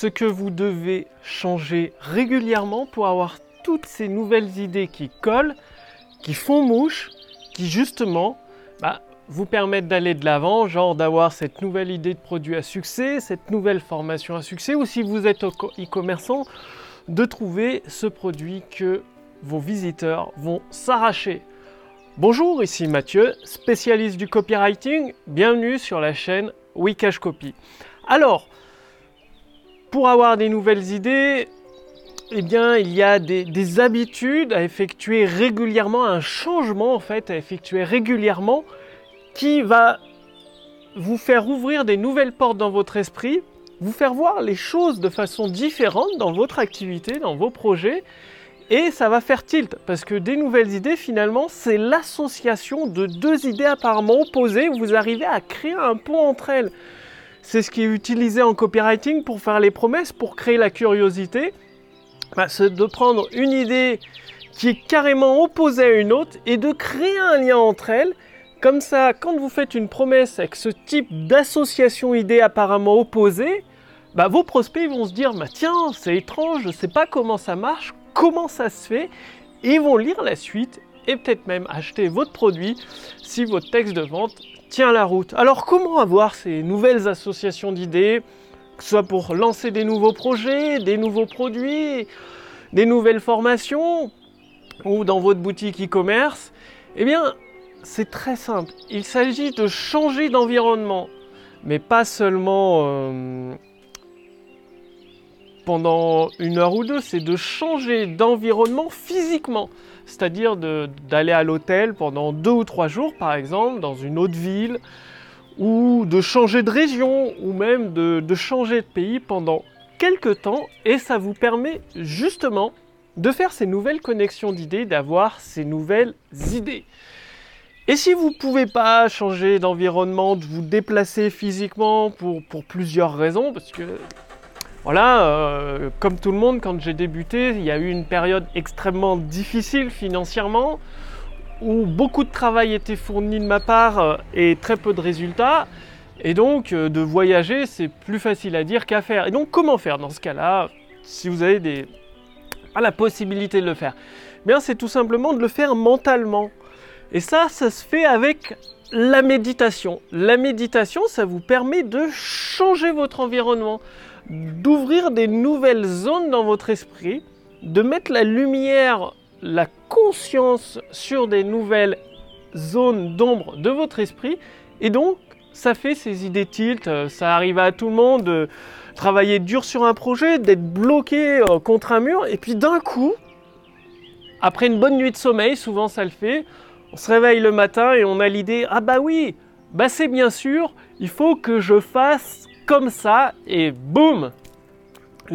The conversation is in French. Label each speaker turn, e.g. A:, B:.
A: ce que vous devez changer régulièrement pour avoir toutes ces nouvelles idées qui collent, qui font mouche, qui justement bah, vous permettent d'aller de l'avant, genre d'avoir cette nouvelle idée de produit à succès, cette nouvelle formation à succès, ou si vous êtes e-commerçant, de trouver ce produit que vos visiteurs vont s'arracher. Bonjour, ici Mathieu, spécialiste du copywriting. Bienvenue sur la chaîne Wikash Copy. Alors, pour avoir des nouvelles idées, eh bien, il y a des, habitudes à effectuer régulièrement, un changement en fait à effectuer régulièrement qui va vous faire ouvrir des nouvelles portes dans votre esprit, vous faire voir les choses de façon différente dans votre activité, dans vos projets, et ça va faire tilt, parce que des nouvelles idées, finalement, c'est l'association de deux idées apparemment opposées, vous arrivez à créer un pont entre elles. C'est ce qui est utilisé en copywriting pour faire les promesses, pour créer la curiosité. Bah, c'est de prendre une idée qui est carrément opposée à une autre et de créer un lien entre elles. Comme ça, quand vous faites une promesse avec ce type d'association idées apparemment opposées, bah, vos prospects vont se dire bah, Tiens, c'est étrange, je ne sais pas comment ça marche, comment ça se fait. Et ils vont lire la suite et peut-être même acheter votre produit si votre texte de vente tient la route. Alors comment avoir ces nouvelles associations d'idées, que ce soit pour lancer des nouveaux projets, des nouveaux produits, des nouvelles formations, ou dans votre boutique e-commerce? Eh bien, c'est très simple. Il s'agit de changer d'environnement, mais pas seulement euh, pendant une heure ou deux, c'est de changer d'environnement physiquement c'est-à-dire d'aller à l'hôtel pendant deux ou trois jours, par exemple, dans une autre ville, ou de changer de région, ou même de, changer de pays pendant quelques temps, et ça vous permet justement de faire ces nouvelles connexions d'idées, d'avoir ces nouvelles idées. Et si vous ne pouvez pas changer d'environnement, de vous déplacer physiquement pour plusieurs raisons, parce que voilà, euh, comme tout le monde, quand j'ai débuté, il y a eu une période extrêmement difficile financièrement, où beaucoup de travail était fourni de ma part euh, et très peu de résultats. Et donc, euh, de voyager, c'est plus facile à dire qu'à faire. Et donc, comment faire dans ce cas-là, si vous avez la possibilité de le faire? Bien, c'est tout simplement de le faire mentalement. Et ça, ça se fait avec la méditation. La méditation, ça vous permet de changer votre environnement d'ouvrir des nouvelles zones dans votre esprit, de mettre la lumière, la conscience sur des nouvelles zones d'ombre de votre esprit. Et donc, ça fait ces idées tilt, euh, ça arrive à tout le monde de travailler dur sur un projet, d'être bloqué euh, contre un mur, et puis d'un coup, après une bonne nuit de sommeil, souvent ça le fait, on se réveille le matin et on a l'idée, ah bah oui, bah c'est bien sûr, il faut que je fasse comme ça et boum,